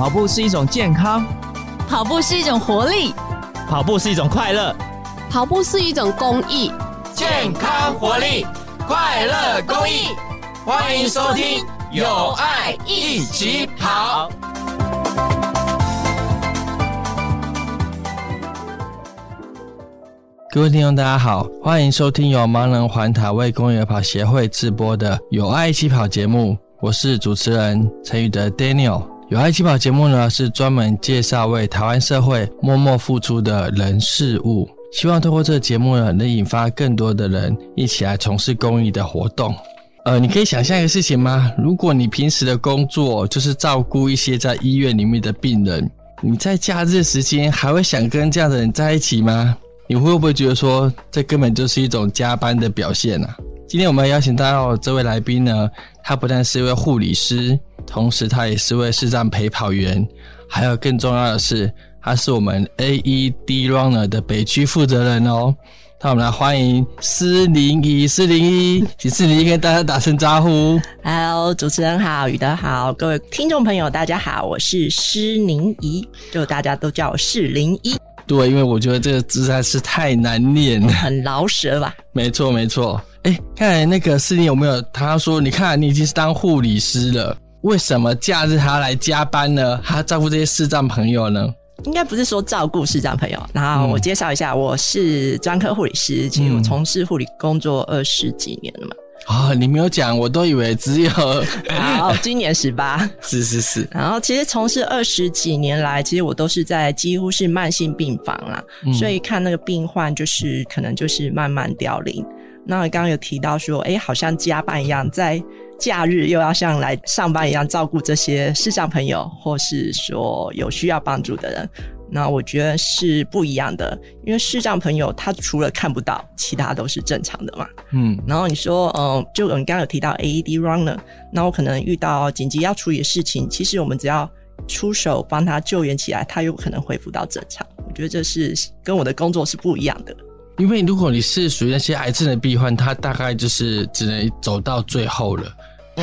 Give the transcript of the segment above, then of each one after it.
跑步是一种健康，跑步是一种活力，跑步是一种快乐，跑步是一种公益。健康、活力、快乐、公益，欢迎收听《有爱一起跑》。各位听众，大家好，欢迎收听由盲人环台为公园跑协会直播的《有爱一起跑》节目，我是主持人陈宇德 Daniel。有爱起跑节目呢，是专门介绍为台湾社会默默付出的人事物，希望透过这个节目呢，能引发更多的人一起来从事公益的活动。呃，你可以想象一个事情吗？如果你平时的工作就是照顾一些在医院里面的病人，你在假日时间还会想跟这样的人在一起吗？你会不会觉得说，这根本就是一种加班的表现啊？今天我们邀请到这位来宾呢，他不但是一位护理师，同时他也是位视障陪跑员，还有更重要的是，他是我们 AED Runner 的北区负责人哦。那我们来欢迎施宁仪，施宁仪，请施宁仪跟大家打声招呼。Hello，主持人好，宇德好，各位听众朋友大家好，我是施宁怡，就大家都叫我施宁仪。对，因为我觉得这个字实在是太难念了，很饶舌吧？没错，没错。哎，看来那个施宁有没有？他说：“你看，你已经是当护理师了，为什么假日还要来加班呢？还要照顾这些视障朋友呢？”应该不是说照顾视障朋友。然后我介绍一下，我是专科护理师，其实我从事护理工作二十几年了嘛。啊、哦，你没有讲，我都以为只有。好，今年十八。是是是。然后其实从事二十几年来，其实我都是在几乎是慢性病房啦，嗯、所以看那个病患就是可能就是慢慢凋零。那我刚刚有提到说，哎，好像加班一样，在假日又要像来上班一样照顾这些视障朋友，或是说有需要帮助的人。那我觉得是不一样的，因为视障朋友他除了看不到，其他都是正常的嘛。嗯，然后你说，嗯、呃，就你刚刚有提到 AED runner，那我可能遇到紧急要处理的事情，其实我们只要出手帮他救援起来，他有可能恢复到正常。我觉得这是跟我的工作是不一样的。因为如果你是属于那些癌症的病患，他大概就是只能走到最后了。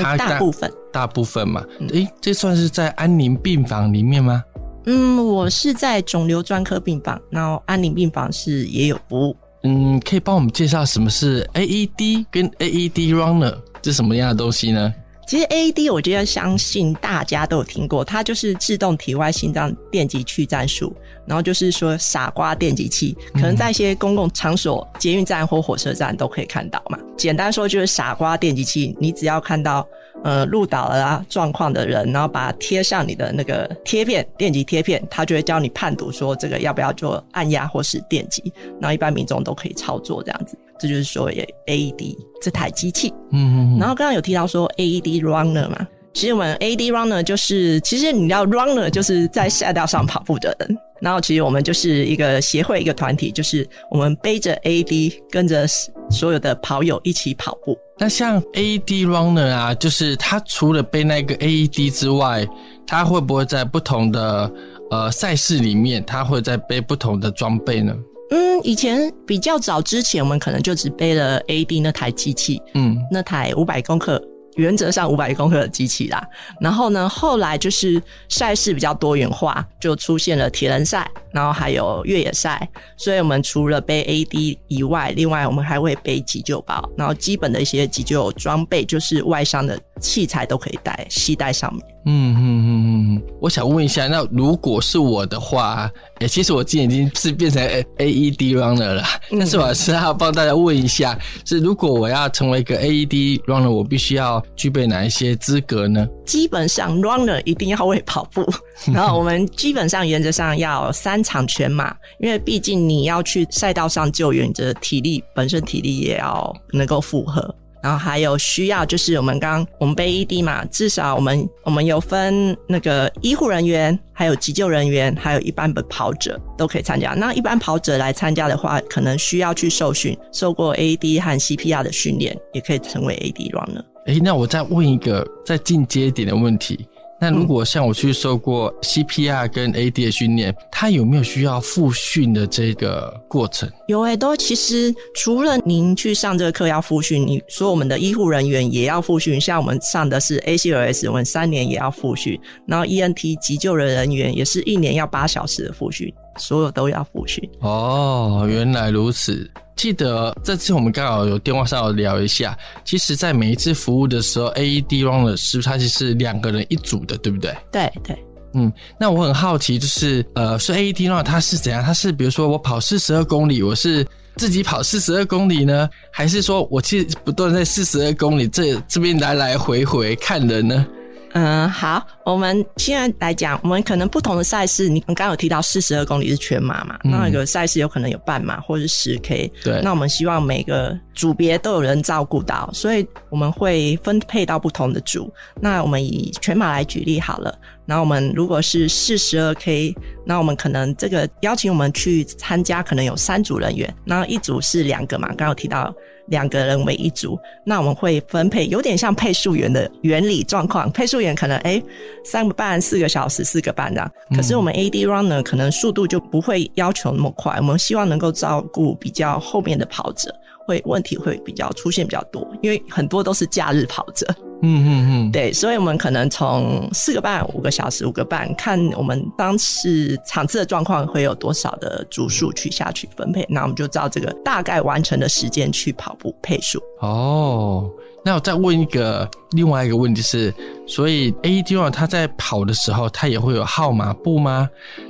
他大，大部分，大部分嘛。诶、嗯，这算是在安宁病房里面吗？嗯，我是在肿瘤专科病房，然后安宁病房是也有服务。嗯，可以帮我们介绍什么是 AED 跟 AED Runner 这是什么样的东西呢？其实 AED 我觉得相信大家都有听过，它就是自动体外心脏电极去战术，然后就是说傻瓜电极器，可能在一些公共场所、捷运站或火车站都可以看到嘛。简单说就是傻瓜电极器，你只要看到。呃，入岛了啊，状况的人，然后把它贴上你的那个贴片，电极贴片，他就会教你判读说这个要不要做按压或是电极，然后一般民众都可以操作这样子，这就是说 AED 这台机器。嗯嗯。然后刚刚有提到说 AED runner 嘛，其实我们 AED runner 就是，其实你知道 runner 就是在赛道上跑步的人。然后其实我们就是一个协会，一个团体，就是我们背着 AED，跟着所有的跑友一起跑步。那像 AED Runner 啊，就是他除了背那个 AED 之外，他会不会在不同的呃赛事里面，他会在背不同的装备呢？嗯，以前比较早之前，我们可能就只背了 AED 那台机器，嗯，那台五百公克。原则上五百公克的机器啦，然后呢，后来就是赛事比较多元化，就出现了铁人赛，然后还有越野赛，所以我们除了背 AD 以外，另外我们还会背急救包，然后基本的一些急救装备，就是外伤的器材都可以带，系带上面。嗯嗯嗯嗯嗯，我想问一下，那如果是我的话，哎、欸，其实我今年已经是变成 A A E D runner 了，嗯、但是我还是要帮大家问一下，是如果我要成为一个 AED runner，我必须要具备哪一些资格呢？基本上 runner 一定要会跑步，然后我们基本上原则上要三场全马，因为毕竟你要去赛道上救援，这体力本身体力也要能够负荷。然后还有需要就是我们刚我们背 AED 嘛，至少我们我们有分那个医护人员，还有急救人员，还有一般的跑者都可以参加。那一般跑者来参加的话，可能需要去受训，受过 AED 和 CPR 的训练，也可以成为 AD runner。诶，那我再问一个再进阶一点的问题，那如果像我去受过 CPR 跟 AD 的训练，他有没有需要复训的这个过程？有诶、欸，都其实除了您去上这个课要复训，你说我们的医护人员也要复训，像我们上的是 ACLS，我们三年也要复训，然后 ENT 急救的人员也是一年要八小时的复训，所有都要复训。哦，原来如此。记得这次我们刚好有电话上有聊一下，其实，在每一次服务的时候，AED runner 是不是它其实是两个人一组的，对不对？对对，嗯，那我很好奇，就是呃，说 AED runner 它是怎样？它是比如说我跑四十二公里，我是自己跑四十二公里呢，还是说我其实不断在四十二公里这这边来来回回看人呢？嗯，好，我们现在来讲，我们可能不同的赛事，你刚刚有提到四十二公里是全马嘛？嗯、那有个赛事有可能有半马或者是十 K，对。那我们希望每个组别都有人照顾到，所以我们会分配到不同的组。那我们以全马来举例好了。然后我们如果是四十二 K，那我们可能这个邀请我们去参加，可能有三组人员，然后一组是两个嘛，刚刚有提到。两个人为一组，那我们会分配，有点像配速员的原理状况。配速员可能诶三个半、四个小时、四个半这样。可是我们 AD runner 可能速度就不会要求那么快，我们希望能够照顾比较后面的跑者，会问题会比较出现比较多，因为很多都是假日跑者。嗯嗯嗯，对，所以我们可能从四个半、五个小时、五个半，看我们当时场次的状况会有多少的组数去下去分配，那我们就照这个大概完成的时间去跑步配速。哦，那我再问一个另外一个问题是，所以 AED 他在跑的时候，它也会有号码布吗？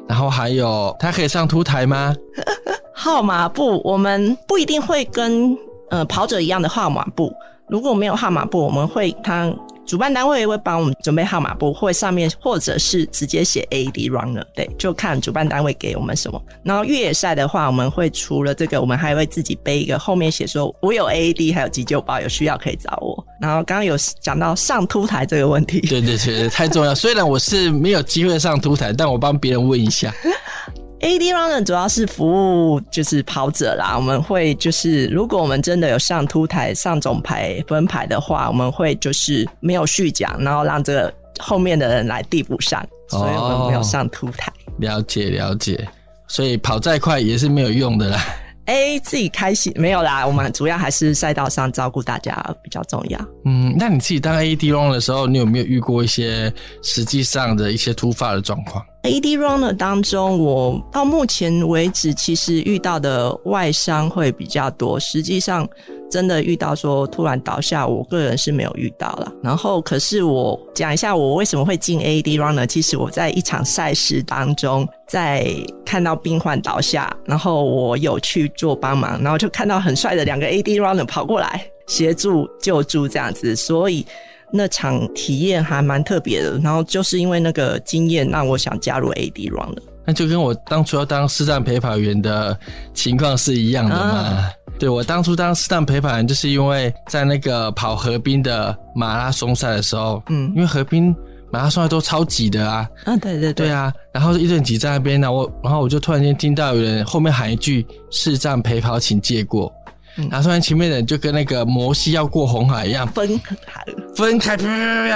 然后还有它可以上凸台吗？号码布我们不一定会跟呃跑者一样的号码布。如果没有号码布，我们会他主办单位会帮我们准备号码布，会上面或者是直接写 AED runner，对，就看主办单位给我们什么。然后越野赛的话，我们会除了这个，我们还会自己背一个，后面写说我有 AED，还有急救包，有需要可以找我。然后刚刚有讲到上凸台这个问题，对对对，太重要。虽然我是没有机会上凸台，但我帮别人问一下。AED runner 主要是服务就是跑者啦，我们会就是如果我们真的有上凸台、上总排分排的话，我们会就是没有续奖，然后让这个后面的人来递补上，所以我们没有上凸台。哦，了解了解，所以跑再快也是没有用的啦。哎，自己开心没有啦，我们主要还是赛道上照顾大家比较重要。嗯，那你自己当 AED runner 的时候，你有没有遇过一些实际上的一些突发的状况 A D runner 当中，我到目前为止其实遇到的外伤会比较多。实际上，真的遇到说突然倒下，我个人是没有遇到了。然后，可是我讲一下我为什么会进 A D runner。其实我在一场赛事当中，在看到病患倒下，然后我有去做帮忙，然后就看到很帅的两个 A D runner 跑过来协助救助这样子，所以。那场体验还蛮特别的，然后就是因为那个经验，让我想加入 AED Run 的。那就跟我当初要当视障陪跑员的情况是一样的嘛？啊、对，我当初当视障陪跑员，就是因为在那个跑河滨的马拉松赛的时候，嗯，因为河滨马拉松赛都超挤的啊，啊，对对对，对啊，然后一顿挤在那边，然后我，然后我就突然间听到有人后面喊一句“视障陪跑，请借过”。然后突然前面的人就跟那个摩西要过红海一样。分开，分开，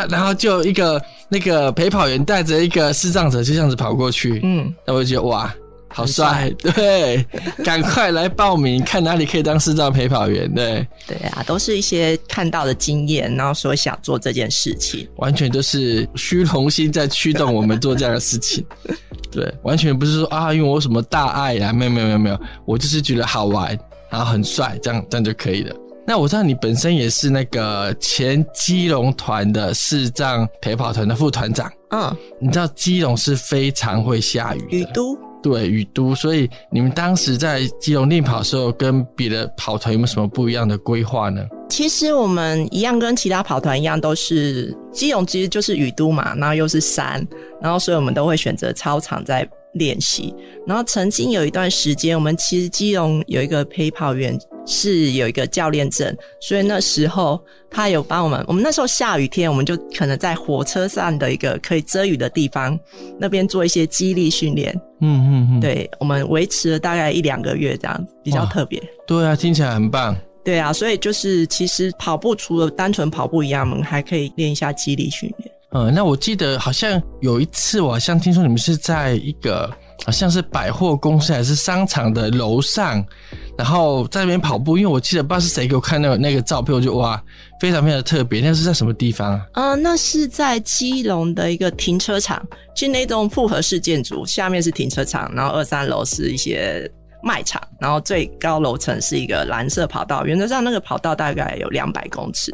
然后就一个那个陪跑员带着一个视障者就这样子跑过去，嗯，那我就觉得哇，好帅，对，赶快来报名，看哪里可以当视障陪跑员，对，对啊，都是一些看到的经验，然后说想做这件事情，完全都是虚荣心在驱动我们做这样的事情，对，完全不是说啊，因为我什么大爱啊，没有没有没有没有，我就是觉得好玩。然后很帅，这样这样就可以了。那我知道你本身也是那个前基隆团的视障陪跑团的副团长。嗯，你知道基隆是非常会下雨，雨都。对，雨都。所以你们当时在基隆练跑的时候，跟别的跑团有没有什么不一样的规划呢？其实我们一样，跟其他跑团一样，都是基隆其实就是雨都嘛，然后又是山，然后所以我们都会选择操场在。练习，然后曾经有一段时间，我们其实基隆有一个陪跑员是有一个教练证，所以那时候他有帮我们。我们那时候下雨天，我们就可能在火车上的一个可以遮雨的地方，那边做一些激励训练。嗯嗯嗯，对，我们维持了大概一两个月这样子，比较特别。对啊，听起来很棒。对啊，所以就是其实跑步除了单纯跑步一样，我们还可以练一下肌力训练。嗯，那我记得好像有一次，我好像听说你们是在一个好像是百货公司还是商场的楼上，然后在那边跑步。因为我记得不知道是谁给我看那个那个照片，我就哇，非常非常的特别。那是在什么地方啊？嗯、那是在基隆的一个停车场，就那栋复合式建筑，下面是停车场，然后二三楼是一些卖场，然后最高楼层是一个蓝色跑道。原则上，那个跑道大概有两百公尺。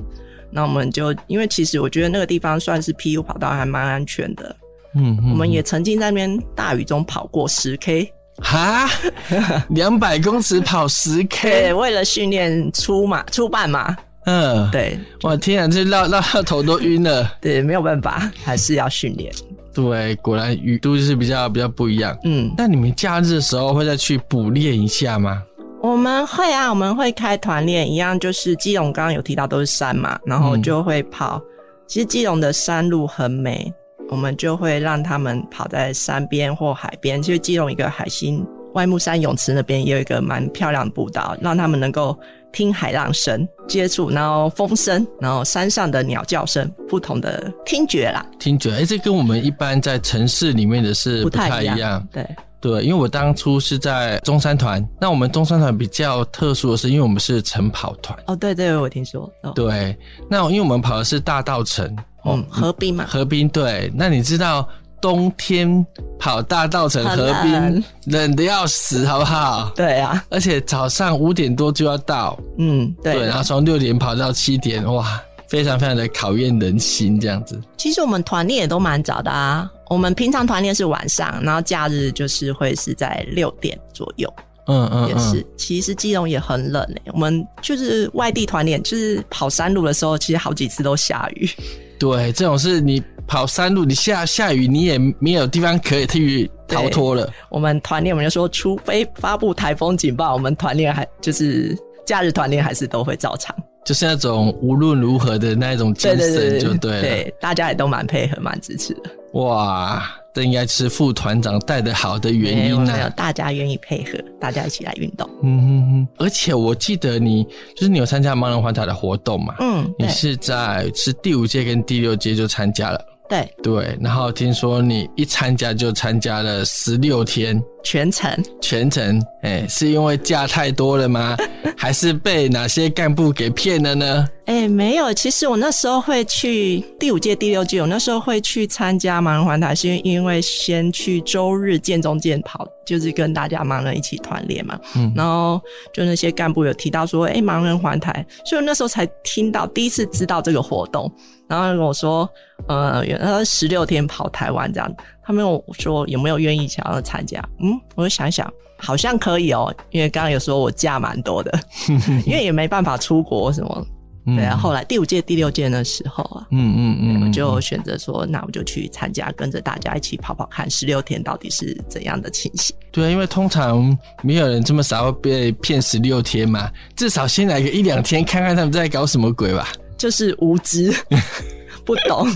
那我们就因为其实我觉得那个地方算是 PU 跑道，还蛮安全的。嗯，嗯，我们也曾经在那边大雨中跑过十 K。哈，两百公尺跑十 K，对，为了训练初马、初半马。嗯，对。我，天啊，这绕绕到头都晕了。对，没有办法，还是要训练。对，果然雨都是比较比较不一样。嗯，那你们假日的时候会再去补练一下吗？我们会啊，我们会开团练，一样就是基隆刚刚有提到都是山嘛，然后就会跑。嗯、其实基隆的山路很美，我们就会让他们跑在山边或海边。其实基隆一个海心外木山泳池那边也有一个蛮漂亮的步道，让他们能够听海浪声、接触，然后风声，然后山上的鸟叫声，不同的听觉啦。听觉，哎、欸，这跟我们一般在城市里面的是不太一样。对。对，因为我当初是在中山团，那我们中山团比较特殊的是，因为我们是晨跑团。哦，对对，我听说。哦、对，那因为我们跑的是大稻埕，嗯，河滨嘛。河滨，对。那你知道冬天跑大稻城河滨冷的要死，好不好？对啊。而且早上五点多就要到，嗯，对。对，然后从六点跑到七点，哇。非常非常的考验人心，这样子。其实我们团练也都蛮早的啊。我们平常团练是晚上，然后假日就是会是在六点左右。嗯嗯，嗯也是。其实基隆也很冷诶、欸。我们就是外地团练，就是跑山路的时候，其实好几次都下雨。对，这种是你跑山路，你下下雨，你也没有地方可以去逃脱了。我们团练，我们就说，除非发布台风警报，我们团练还就是假日团练还是都会照常。就是那种无论如何的那种精神，就对了。对，大家也都蛮配合，蛮支持的。哇，这应该是副团长带的好的原因呢、啊。大家愿意配合，大家一起来运动。嗯哼哼。而且我记得你就是你有参加盲人环塔的活动嘛？嗯。你是在是第五届跟第六届就参加了。对对。然后听说你一参加就参加了十六天。全程，全程，哎、欸，是因为假太多了吗？还是被哪些干部给骗了呢？哎、欸，没有，其实我那时候会去第五届、第六届，我那时候会去参加盲人环台，是因为先去周日建中健跑，就是跟大家盲人一起团练嘛。嗯，然后就那些干部有提到说，哎、欸，盲人环台，所以我那时候才听到，第一次知道这个活动，然后跟我说，呃，原来十六天跑台湾这样。他们有说有没有愿意想要参加？嗯，我就想想，好像可以哦，因为刚刚有说我假蛮多的，因为也没办法出国什么。对啊，后来第五届、第六届的时候啊，嗯嗯嗯，我就选择说，那我就去参加，跟着大家一起跑跑看，十六天到底是怎样的情形？对啊，因为通常没有人这么傻会被骗十六天嘛，至少先来个一两天，看看他们在搞什么鬼吧。就是无知。不懂，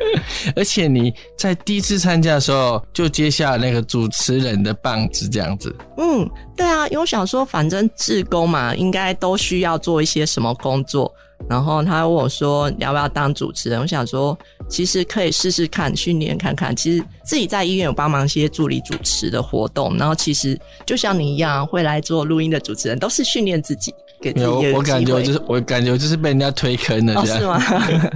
而且你在第一次参加的时候就接下那个主持人的棒子，这样子。嗯，对啊，因为我想说，反正志工嘛，应该都需要做一些什么工作。然后他问我说：“你要不要当主持人？”我想说，其实可以试试看，训练看看。其实自己在医院有帮忙一些助理主持的活动，然后其实就像你一样会来做录音的主持人，都是训练自己。给自己有我感觉我就是我感觉我就是被人家推坑了，这样、哦、是吗？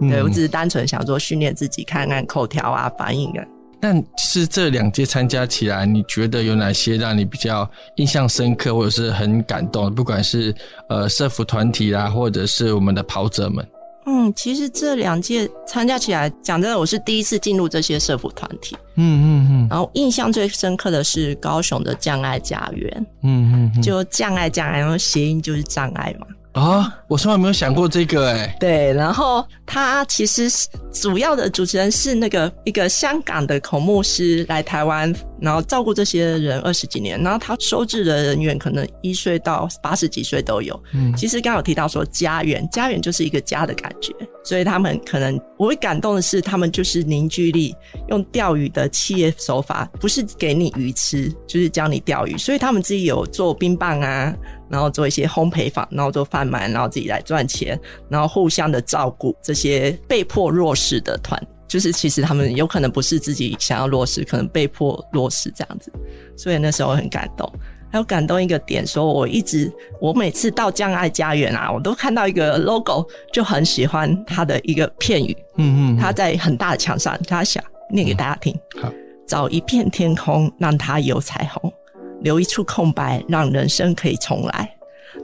对，我只是单纯想说训练自己，看看口条啊、反应啊。但是这两届参加起来，你觉得有哪些让你比较印象深刻，或者是很感动？不管是呃社服团体啦，或者是我们的跑者们。嗯，其实这两届参加起来，讲真的，我是第一次进入这些社服团体。嗯嗯嗯。然后印象最深刻的是高雄的降爱家园。嗯嗯。就降爱降爱，然后谐音就是障碍嘛。啊、哦，我从来没有想过这个哎。对，然后他其实主要的主持人是那个一个香港的孔牧师来台湾，然后照顾这些人二十几年，然后他收治的人员可能一岁到八十几岁都有。嗯，其实刚刚有提到说家园，家园就是一个家的感觉，所以他们可能我会感动的是，他们就是凝聚力，用钓鱼的企业手法，不是给你鱼吃，就是教你钓鱼，所以他们自己有做冰棒啊。然后做一些烘焙坊，然后做贩卖，然后自己来赚钱，然后互相的照顾这些被迫弱势的团就是其实他们有可能不是自己想要落实，可能被迫落实这样子，所以那时候很感动。还有感动一个点，说我一直我每次到将爱家园啊，我都看到一个 logo，就很喜欢他的一个片语，嗯嗯，他在很大的墙上，他想念给大家听，好，找一片天空，让它有彩虹，留一处空白，让人生可以重来，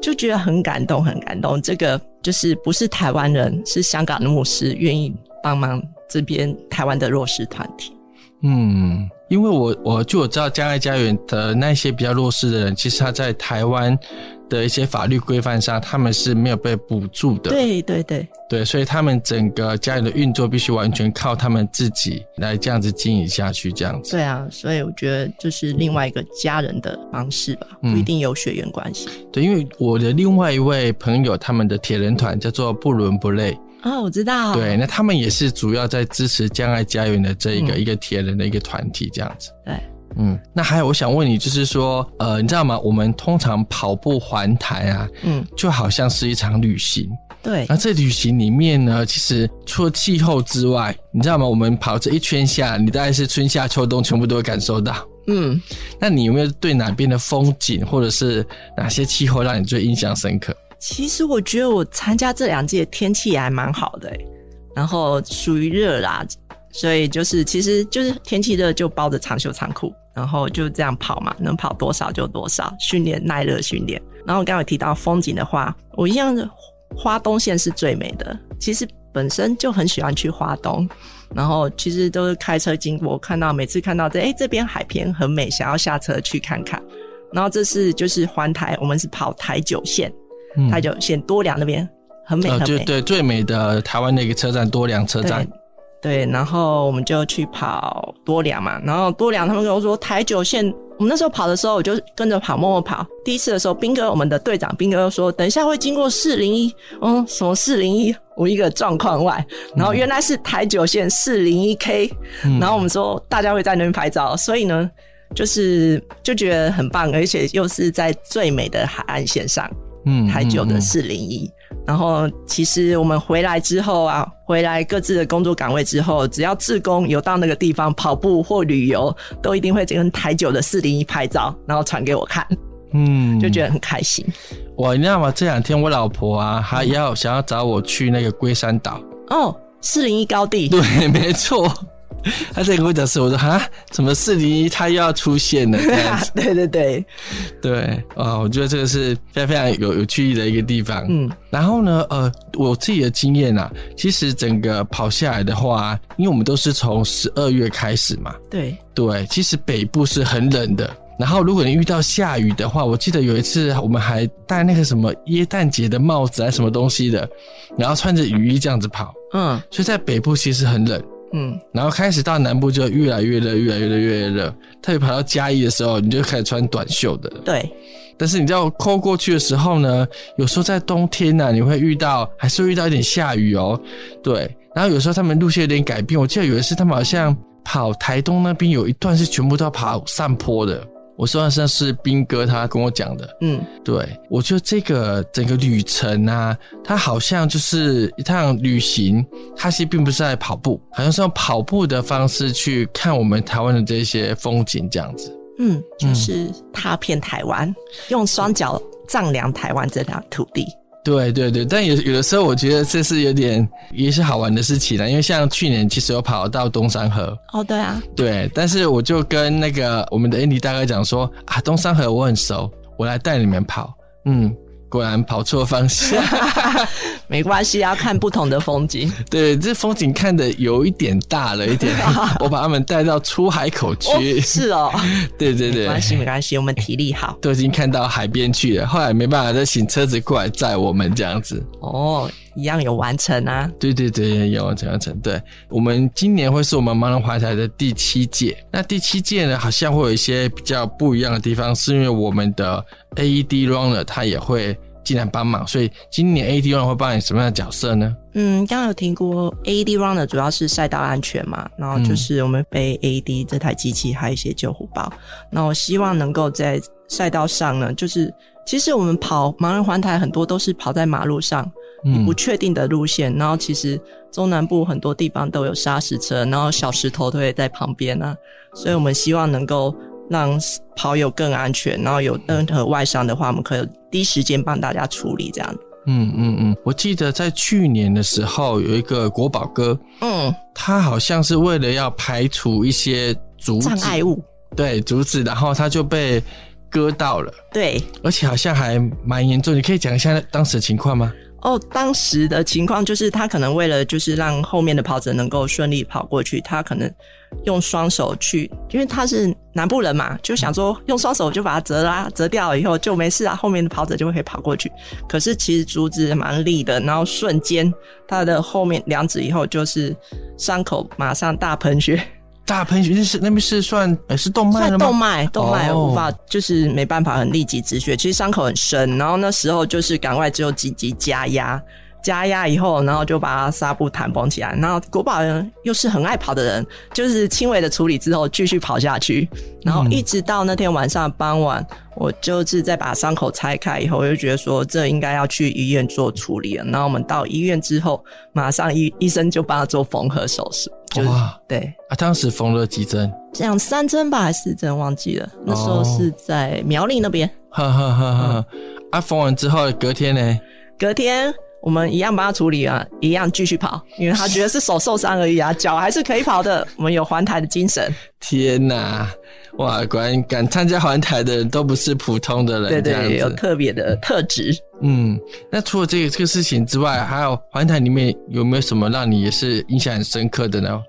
就觉得很感动，很感动。这个就是不是台湾人，是香港的牧师愿意帮忙这边台湾的弱势团体，嗯。因为我我就我知道，将爱家园的那些比较弱势的人，其实他在台湾的一些法律规范上，他们是没有被补助的。对对对对，所以他们整个家园的运作必须完全靠他们自己来这样子经营下去，这样子。对啊，所以我觉得就是另外一个家人的方式吧，不一定有血缘关系。嗯。对，因为我的另外一位朋友，他们的铁人团叫做不伦不类。哦，我知道。对，那他们也是主要在支持将爱家园的这一个、嗯、一个铁人的一个团体这样子。对，嗯，那还有我想问你，就是说，呃，你知道吗？我们通常跑步环台啊，嗯，就好像是一场旅行。对，那这旅行里面呢，其实除了气候之外，你知道吗？我们跑这一圈下，你大概是春夏秋冬全部都会感受到。嗯，那你有没有对哪边的风景或者是哪些气候让你最印象深刻？其实我觉得我参加这两届天气还蛮好的，然后属于热啦，所以就是其实就是天气热就包着长袖长裤，然后就这样跑嘛，能跑多少就多少，训练耐热训练。然后刚刚有提到风景的话，我一样的花东线是最美的。其实本身就很喜欢去花东，然后其实都是开车经过，看到每次看到这哎这边海边很美，想要下车去看看。然后这是就是环台，我们是跑台九线。他就选多良那边很美，很美，对对，最美的台湾的一个车站多良车站。对，然后我们就去跑多良嘛，然后多良他们跟我说台九线，我们那时候跑的时候，我就跟着跑，默默跑。第一次的时候，兵哥我们的队长兵哥说，等一下会经过四零一，嗯，什么四零一，我一个状况外，然后原来是台九线四零一 K，然后我们说大家会在那边拍照，所以呢，就是就觉得很棒，而且又是在最美的海岸线上。嗯，台九的四零一，然后其实我们回来之后啊，回来各自的工作岗位之后，只要志工有到那个地方跑步或旅游，都一定会跟台九的四零一拍照，然后传给我看，嗯，就觉得很开心。我你知道吗？这两天我老婆啊，还要想要找我去那个龟山岛哦，四零一高地，对，没错。他在跟我讲事，我说哈，怎么四零一他又要出现了？对对对对啊！我觉得这个是非常非常有有趣的一个地方。嗯，然后呢，呃，我自己的经验啊，其实整个跑下来的话，因为我们都是从十二月开始嘛，对对，其实北部是很冷的。然后如果你遇到下雨的话，我记得有一次我们还戴那个什么耶诞节的帽子还什么东西的，然后穿着雨衣这样子跑。嗯，所以在北部其实很冷。嗯，然后开始到南部就越来越热，越来越热，越来越热。特别跑到嘉义的时候，你就开始穿短袖的。对，但是你知道扣过去的时候呢，有时候在冬天呢、啊，你会遇到，还是会遇到一点下雨哦。对，然后有时候他们路线有点改变，我记得有一次他们好像跑台东那边有一段是全部都要跑上坡的。我说的是斌哥他跟我讲的，嗯，对，我觉得这个整个旅程啊，它好像就是一趟旅行，它其实并不是在跑步，好像是用跑步的方式去看我们台湾的这些风景这样子，嗯，就是踏遍台湾，嗯、用双脚丈量台湾这块土地。对对对，但有有的时候，我觉得这是有点也是好玩的事情啦。因为像去年，其实有跑到东山河。哦，对啊。对，但是我就跟那个我们的 Andy 大哥讲说啊，东山河我很熟，我来带你们跑。嗯。果然跑错方向，没关系，要看不同的风景。对，这风景看的有一点大了一点，我把他们带到出海口去。哦是哦，对对对，没关系没关系，我们体力好，都已经看到海边去了。后来没办法，再请车子过来载我们这样子。哦，一样有完成啊。对对对，有完成完成。对，我们今年会是我们盲人环台的第七届。那第七届呢，好像会有一些比较不一样的地方，是因为我们的 AED Runner 他也会。进来帮忙，所以今年 AED Runner 会扮演什么样的角色呢？嗯，刚刚有听过 AED Runner 主要是赛道安全嘛，然后就是我们背 AED 这台机器，还有一些救护包。那我希望能够在赛道上呢，就是其实我们跑盲人环台很多都是跑在马路上，你不确定的路线，然后其实中南部很多地方都有砂石车，然后小石头都会在旁边啊，所以我们希望能够让跑友更安全，然后有任何外伤的话，我们可以第一时间帮大家处理这样。嗯嗯嗯，我记得在去年的时候有一个国宝哥，嗯，他好像是为了要排除一些阻障碍物，对，阻止，然后他就被割到了，对，而且好像还蛮严重。你可以讲一下当时的情况吗？哦，当时的情况就是他可能为了就是让后面的跑者能够顺利跑过去，他可能用双手去，因为他是南部人嘛，就想说用双手就把它折啦，折掉了以后就没事啊，后面的跑者就会可以跑过去。可是其实竹子蛮利的，然后瞬间他的后面两指以后就是伤口马上大喷血。大喷血，那是那边是算呃是动脉了吗？动脉，动脉无法，就是没办法很立即止血。其实伤口很深，然后那时候就是赶快只有积极加压，加压以后，然后就把纱布弹绷起来。然后国宝人又是很爱跑的人，就是轻微的处理之后继续跑下去，然后一直到那天晚上傍晚。我就是在把伤口拆开以后，我就觉得说这应该要去医院做处理了。然后我们到医院之后，马上医医生就帮他做缝合手术。就是、哇，对啊，当时缝了几针？这样三针吧，还是四针？忘记了。那时候是在苗栗那边。哈哈哈哈。啊，缝完之后隔天呢？隔天。我们一样帮他处理啊，一样继续跑，因为他觉得是手受伤而已啊，脚还是可以跑的。我们有环台的精神。天哪，哇，果然敢参加环台的人都不是普通的人，对对，对，有特别的特质。嗯，那除了这个这个事情之外，还有环台里面有没有什么让你也是印象很深刻的呢？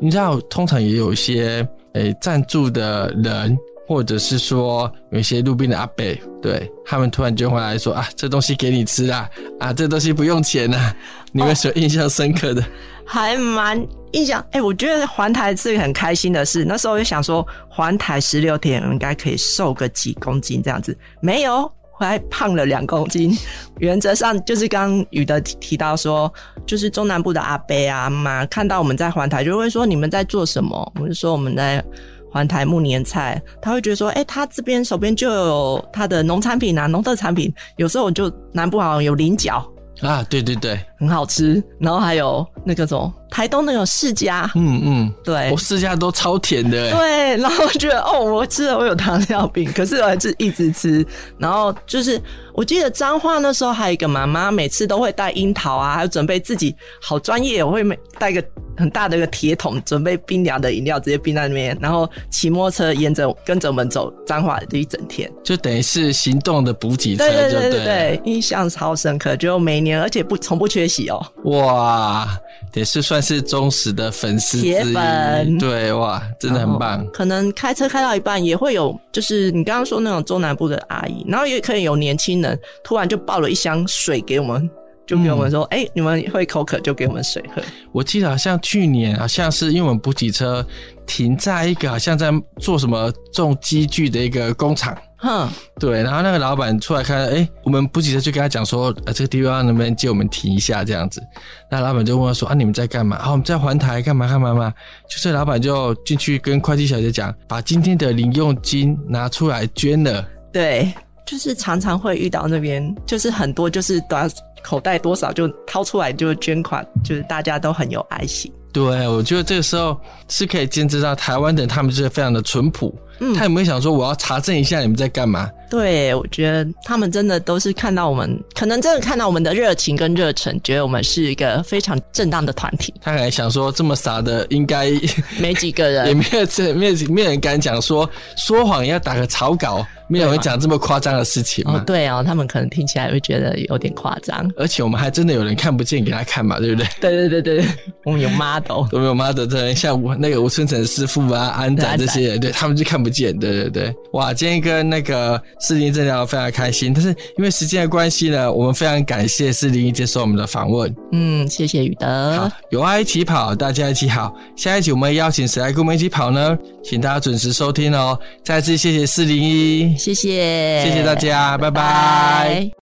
你知道，通常也有一些诶赞助的人。或者是说有一些路边的阿伯，对他们突然就会来说啊，这东西给你吃啊，啊，这东西不用钱啊。你们所印象深刻的？哦、还蛮印象哎、欸，我觉得环台是很开心的事。那时候就想说，环台十六天应该可以瘦个几公斤这样子，没有，还胖了两公斤。原则上就是刚刚宇德提到说，就是中南部的阿伯啊妈看到我们在环台，就会说你们在做什么？我就说我们在。环台木年菜，他会觉得说，哎、欸，他这边手边就有他的农产品啊，农特产品。有时候我就南部好像有菱角啊，对对对，很好吃。然后还有那个什么。台东那种世家，嗯嗯，对，我世家都超甜的，对，然后觉得哦，我吃了我有糖尿病，可是我还是一直吃。然后就是我记得彰化那时候还有一个妈妈，每次都会带樱桃啊，还有准备自己好专业，我会带一个很大的一个铁桶，准备冰凉的饮料，直接冰在那边，然后骑摩托车沿着跟着我们走彰化的一整天，就等于是行动的补给车，对对对对对，印象超深刻，就每年而且不从不缺席哦，哇。也是算是忠实的粉丝铁粉，对哇，真的很棒。可能开车开到一半，也会有就是你刚刚说那种中南部的阿姨，然后也可以有年轻人突然就抱了一箱水给我们，就给我们说：“哎、嗯欸，你们会口渴，就给我们水喝。”我记得好像去年好像是因为我们补给车停在一个好像在做什么重机具的一个工厂。哼，对，然后那个老板出来看，哎，我们不急着就跟他讲说，呃，这个地方能不能借我们停一下这样子？那老板就问他说，啊，你们在干嘛？啊，我们在还台干嘛干嘛嘛？就是老板就进去跟会计小姐讲，把今天的零用金拿出来捐了。对，就是常常会遇到那边，就是很多就是多口袋多少就掏出来就捐款，就是大家都很有爱心。对，我觉得这个时候是可以见识到台湾人他们就是非常的淳朴。他有没有想说我要查证一下你们在干嘛？对，我觉得他们真的都是看到我们，可能真的看到我们的热情跟热忱，觉得我们是一个非常正当的团体。他还想说这么傻的应该 没几个人，也没有这没有没有人敢讲说说谎要打个草稿。没有人讲这么夸张的事情嘛？哦，对哦，他们可能听起来会觉得有点夸张。而且我们还真的有人看不见给他看嘛，对不对？对对对对，我们有 model，我们有 model，对，像那个吴春成师傅啊、安仔这些人，对，他们就看不见。对对对，哇，今天跟那个士林真的聊得非常开心，但是因为时间的关系呢，我们非常感谢士林接受我们的访问。嗯，谢谢宇德。好，有爱一起跑，大家一起好。下一集我们邀请谁来跟我们一起跑呢？请大家准时收听哦。再次谢谢四零一。谢谢，谢谢大家，拜拜。拜拜。